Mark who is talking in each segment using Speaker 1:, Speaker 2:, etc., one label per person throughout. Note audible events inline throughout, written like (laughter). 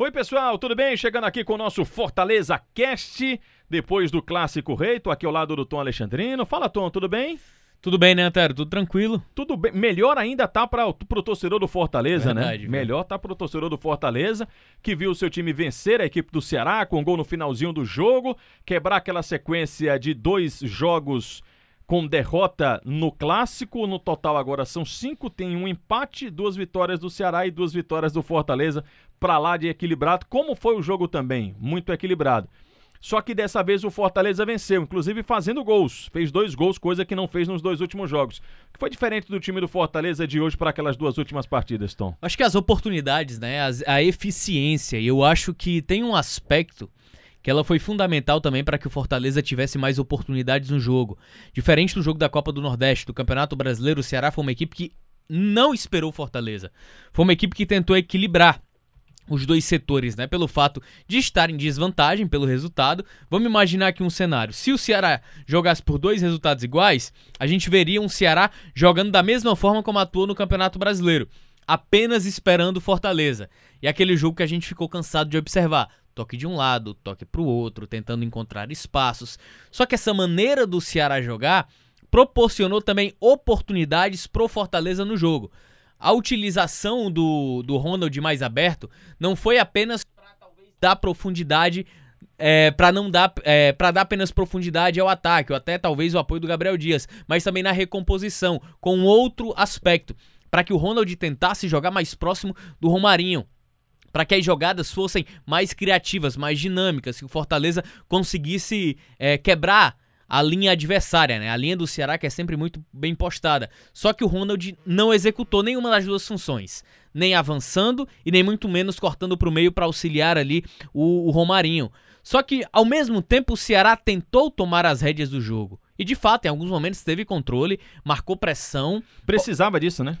Speaker 1: Oi, pessoal, tudo bem? Chegando aqui com o nosso Fortaleza Cast, depois do Clássico Rei. Tô aqui ao lado do Tom Alexandrino. Fala, Tom, tudo bem?
Speaker 2: Tudo bem, né, Antero? Tudo tranquilo?
Speaker 1: Tudo bem. Melhor ainda tá para pro torcedor do Fortaleza,
Speaker 2: Verdade,
Speaker 1: né?
Speaker 2: viu?
Speaker 1: Melhor tá pro torcedor do Fortaleza, que viu o seu time vencer a equipe do Ceará com um gol no finalzinho do jogo, quebrar aquela sequência de dois jogos com derrota no clássico. No total agora são cinco, tem um empate, duas vitórias do Ceará e duas vitórias do Fortaleza, pra lá de equilibrado. Como foi o jogo também? Muito equilibrado. Só que dessa vez o Fortaleza venceu, inclusive fazendo gols. Fez dois gols, coisa que não fez nos dois últimos jogos. Que foi diferente do time do Fortaleza de hoje para aquelas duas últimas partidas, Tom.
Speaker 2: Acho que as oportunidades, né? as- a eficiência. E eu acho que tem um aspecto que ela foi fundamental também para que o Fortaleza tivesse mais oportunidades no jogo. Diferente do jogo da Copa do Nordeste, do Campeonato Brasileiro, o Ceará foi uma equipe que não esperou o Fortaleza. Foi uma equipe que tentou equilibrar os dois setores, né? Pelo fato de estar em desvantagem pelo resultado. Vamos imaginar aqui um cenário. Se o Ceará jogasse por dois resultados iguais, a gente veria um Ceará jogando da mesma forma como atuou no Campeonato Brasileiro, apenas esperando o Fortaleza. E aquele jogo que a gente ficou cansado de observar. Toque de um lado, toque pro outro, tentando encontrar espaços. Só que essa maneira do Ceará jogar proporcionou também oportunidades pro Fortaleza no jogo. A utilização do, do Ronald mais aberto não foi apenas para dar profundidade, é, para não dar, é, para dar apenas profundidade ao ataque, ou até talvez o apoio do Gabriel Dias, mas também na recomposição, com outro aspecto, para que o Ronald tentasse jogar mais próximo do Romarinho. Para que as jogadas fossem mais criativas, mais dinâmicas, que o Fortaleza conseguisse é, quebrar a linha adversária, né? A linha do Ceará que é sempre muito bem postada. Só que o Ronald não executou nenhuma das duas funções, nem avançando e nem muito menos cortando para o meio para auxiliar ali o, o Romarinho. Só que ao mesmo tempo o Ceará tentou tomar as rédeas do jogo. E de fato, em alguns momentos teve controle, marcou pressão,
Speaker 1: Precisava disso, né?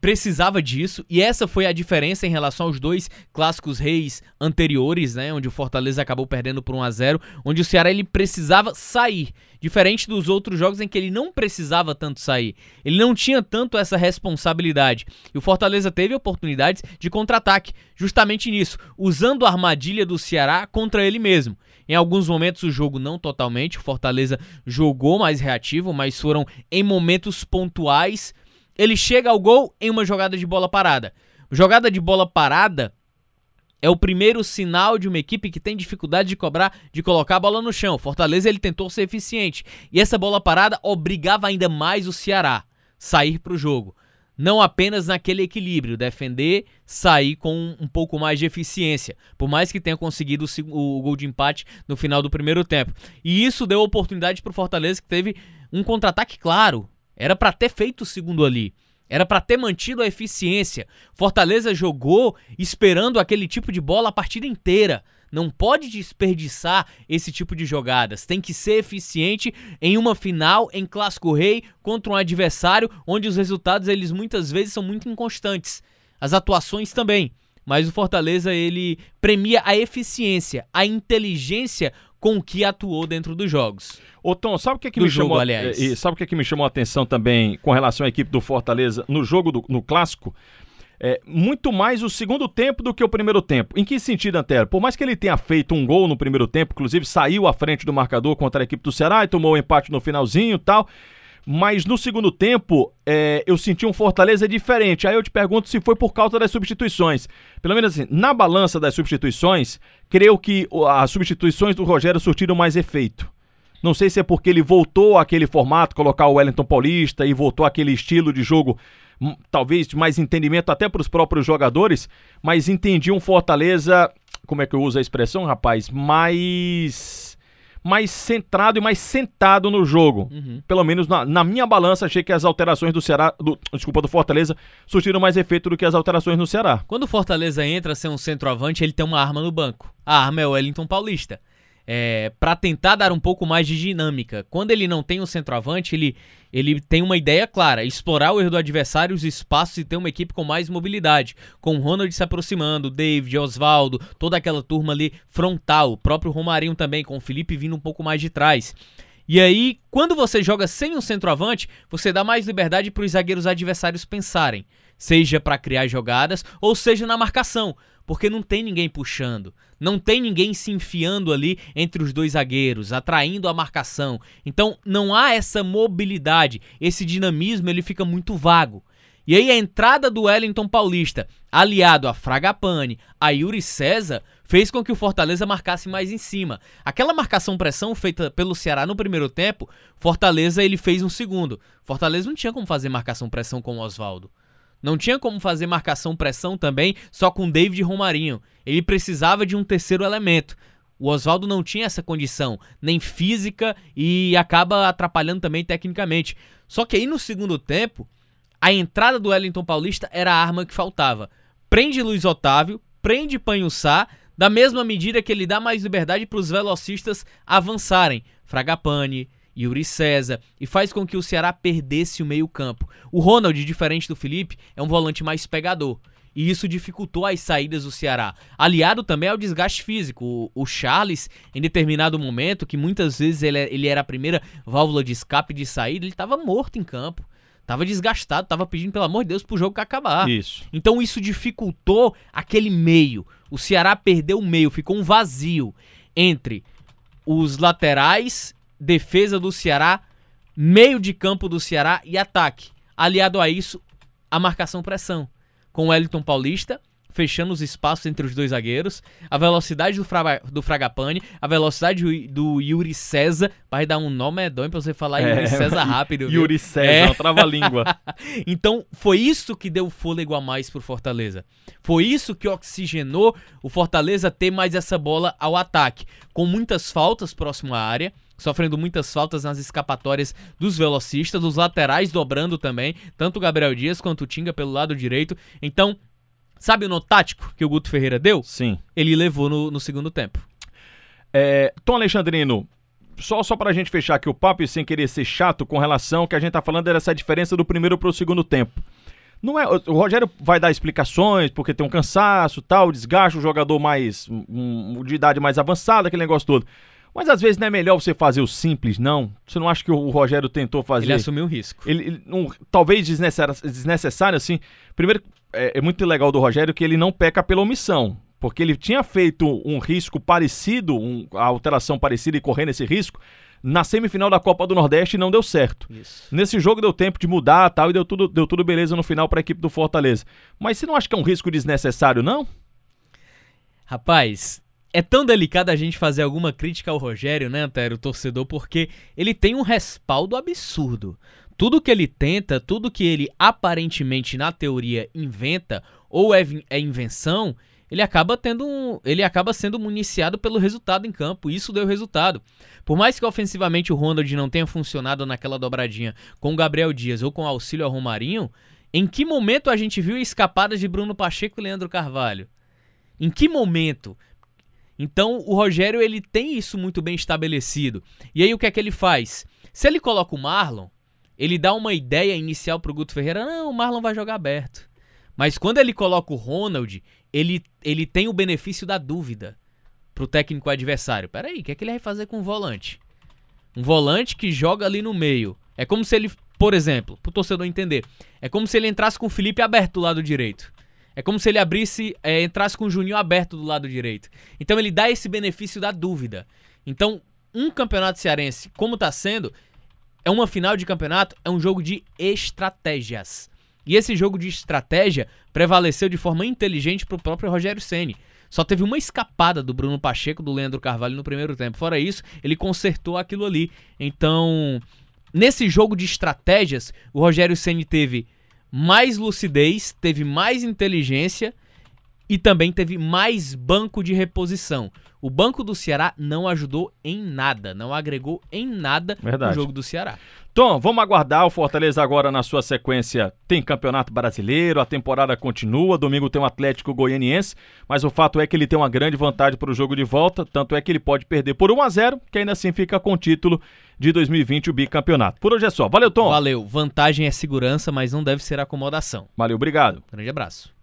Speaker 2: Precisava disso e essa foi a diferença em relação aos dois clássicos reis anteriores, né, onde o Fortaleza acabou perdendo por 1 a 0, onde o Ceará ele precisava sair, diferente dos outros jogos em que ele não precisava tanto sair. Ele não tinha tanto essa responsabilidade. E o Fortaleza teve oportunidades de contra-ataque, justamente nisso, usando a armadilha do Ceará contra ele mesmo. Em alguns momentos o jogo não totalmente, o Fortaleza jogou mais reativo, mas foram em momentos pontuais ele chega ao gol em uma jogada de bola parada. Jogada de bola parada é o primeiro sinal de uma equipe que tem dificuldade de cobrar, de colocar a bola no chão. Fortaleza ele tentou ser eficiente e essa bola parada obrigava ainda mais o Ceará sair para o jogo. Não apenas naquele equilíbrio, defender, sair com um pouco mais de eficiência, por mais que tenha conseguido o o gol de empate no final do primeiro tempo. E isso deu oportunidade para o Fortaleza que teve um contra-ataque claro, era pra ter feito o segundo ali. Era pra ter mantido a eficiência. Fortaleza jogou esperando aquele tipo de bola a partida inteira. Não pode desperdiçar esse tipo de jogadas. Tem que ser eficiente em uma final em Clássico Rei contra um adversário onde os resultados eles muitas vezes são muito inconstantes. As atuações também. Mas o Fortaleza ele premia a eficiência, a inteligência com que atuou dentro dos jogos.
Speaker 1: Ô Tom, sabe o que, que
Speaker 2: Do
Speaker 1: me
Speaker 2: jogo,
Speaker 1: chamou,
Speaker 2: aliás.
Speaker 1: e sabe o que, que me chamou a atenção também com relação à equipe do Fortaleza no jogo do, no clássico? É, muito mais o segundo tempo do que o primeiro tempo. Em que sentido, Antero? Por mais que ele tenha feito um gol no primeiro tempo, inclusive saiu à frente do marcador contra a equipe do Ceará e tomou o empate no finalzinho e tal. Mas no segundo tempo, é, eu senti um Fortaleza diferente. Aí eu te pergunto se foi por causa das substituições. Pelo menos assim, na balança das substituições, creio que as substituições do Rogério surtiram mais efeito. Não sei se é porque ele voltou àquele formato, colocar o Wellington Paulista e voltou àquele estilo de jogo, hum, talvez de mais entendimento até para os próprios jogadores, mas entendi um Fortaleza, como é que eu uso a expressão, rapaz? Mais mais centrado e mais sentado no jogo. Pelo menos na, na minha balança, achei que as alterações do Ceará, do, desculpa, do Fortaleza, surtiram mais efeito do que as alterações no Ceará.
Speaker 2: Quando o Fortaleza entra sem um centroavante, ele tem uma arma no banco. A arma é o Wellington Paulista. É, para tentar dar um pouco mais de dinâmica. Quando ele não tem um centroavante, ele, ele tem uma ideia clara: explorar o erro do adversário, os espaços e ter uma equipe com mais mobilidade. Com o Ronald se aproximando, David, Oswaldo, toda aquela turma ali frontal. O próprio Romarinho também, com o Felipe vindo um pouco mais de trás. E aí, quando você joga sem um centroavante, você dá mais liberdade para os zagueiros adversários pensarem, seja para criar jogadas ou seja na marcação, porque não tem ninguém puxando, não tem ninguém se enfiando ali entre os dois zagueiros, atraindo a marcação. Então não há essa mobilidade, esse dinamismo ele fica muito vago. E aí a entrada do Wellington Paulista, aliado a Fragapane, a Yuri César, fez com que o Fortaleza marcasse mais em cima. Aquela marcação pressão feita pelo Ceará no primeiro tempo, Fortaleza ele fez um segundo. Fortaleza não tinha como fazer marcação pressão com o Oswaldo. Não tinha como fazer marcação pressão também só com David Romarinho. Ele precisava de um terceiro elemento. O Oswaldo não tinha essa condição, nem física e acaba atrapalhando também tecnicamente. Só que aí no segundo tempo, a entrada do Wellington Paulista era a arma que faltava. Prende Luiz Otávio, prende Panhussá, da mesma medida que ele dá mais liberdade para os velocistas avançarem. Fragapane, Yuri César, e faz com que o Ceará perdesse o meio-campo. O Ronald, diferente do Felipe, é um volante mais pegador. E isso dificultou as saídas do Ceará. Aliado também ao desgaste físico. O, o Charles, em determinado momento, que muitas vezes ele, ele era a primeira válvula de escape e de saída, ele estava morto em campo. Tava desgastado, tava pedindo, pelo amor de Deus, pro jogo acabar.
Speaker 1: Isso.
Speaker 2: Então isso dificultou aquele meio. O Ceará perdeu o meio, ficou um vazio entre os laterais, defesa do Ceará, meio de campo do Ceará e ataque. Aliado a isso, a marcação pressão. Com o Wellington Paulista fechando os espaços entre os dois zagueiros, a velocidade do, Fra do Fragapane, a velocidade do, Yuri César, vai dar um nome medonho pra você falar é, Yuri César (laughs) rápido.
Speaker 1: Yuri César, é. trava-língua. (laughs)
Speaker 2: então, foi isso que deu fôlego a mais pro Fortaleza. Foi isso que oxigenou o Fortaleza ter mais essa bola ao ataque, com muitas faltas próximo à área, sofrendo muitas faltas nas escapatórias dos velocistas, dos laterais dobrando também, tanto o Gabriel Dias quanto o Tinga pelo lado direito. Então, Sabe o no tático que o Guto Ferreira deu?
Speaker 1: Sim.
Speaker 2: Ele levou no, no segundo tempo.
Speaker 1: É, Tom Alexandrino, só, só pra gente fechar aqui o papo e sem querer ser chato com relação que a gente tá falando dessa diferença do primeiro pro segundo tempo. Não é, o Rogério vai dar explicações, porque tem um cansaço, tal, desgaste, o jogador mais um, de idade mais avançada, aquele negócio todo. Mas às vezes não é melhor você fazer o simples, não? Você não acha que o Rogério tentou fazer?
Speaker 2: Ele assumiu o risco.
Speaker 1: Ele, ele um, talvez desnecessário, desnecessário, assim. Primeiro, é, é muito legal do Rogério que ele não peca pela omissão porque ele tinha feito um risco parecido, um, a alteração parecida e correndo esse risco na semifinal da Copa do Nordeste e não deu certo.
Speaker 2: Isso.
Speaker 1: Nesse jogo deu tempo de mudar tal e deu tudo, deu tudo beleza no final para a equipe do Fortaleza. Mas você não acha que é um risco desnecessário, não?
Speaker 2: Rapaz, é tão delicado a gente fazer alguma crítica ao Rogério, né, Antero, o torcedor, porque ele tem um respaldo absurdo. Tudo que ele tenta, tudo que ele aparentemente na teoria inventa ou é, é invenção, ele acaba tendo um, ele acaba sendo municiado pelo resultado em campo. Isso deu resultado. Por mais que ofensivamente o Ronald não tenha funcionado naquela dobradinha com o Gabriel Dias ou com auxílio ao Romarinho, em que momento a gente viu escapadas de Bruno Pacheco e Leandro Carvalho? Em que momento? Então o Rogério ele tem isso muito bem estabelecido. E aí o que é que ele faz? Se ele coloca o Marlon, ele dá uma ideia inicial pro Guto Ferreira, não, o Marlon vai jogar aberto. Mas quando ele coloca o Ronald, ele, ele tem o benefício da dúvida pro técnico adversário. Peraí, o que é que ele vai fazer com o volante? Um volante que joga ali no meio. É como se ele, por exemplo, pro torcedor entender, é como se ele entrasse com o Felipe aberto do lado direito. É como se ele abrisse, é, entrasse com o Juninho aberto do lado direito. Então ele dá esse benefício da dúvida. Então, um campeonato cearense, como está sendo, é uma final de campeonato, é um jogo de estratégias. E esse jogo de estratégia prevaleceu de forma inteligente para o próprio Rogério Ceni. Só teve uma escapada do Bruno Pacheco, do Leandro Carvalho no primeiro tempo. Fora isso, ele consertou aquilo ali. Então, nesse jogo de estratégias, o Rogério Ceni teve mais lucidez, teve mais inteligência e também teve mais banco de reposição. O banco do Ceará não ajudou em nada, não agregou em nada
Speaker 1: Verdade.
Speaker 2: no jogo do Ceará.
Speaker 1: Tom, vamos aguardar. O Fortaleza agora na sua sequência tem Campeonato Brasileiro, a temporada continua. Domingo tem o um Atlético Goianiense, mas o fato é que ele tem uma grande vantagem para o jogo de volta. Tanto é que ele pode perder por 1 a 0 que ainda assim fica com o título de 2020, o bicampeonato. Por hoje é só. Valeu, Tom.
Speaker 2: Valeu. Vantagem é segurança, mas não deve ser acomodação.
Speaker 1: Valeu, obrigado.
Speaker 2: Grande abraço.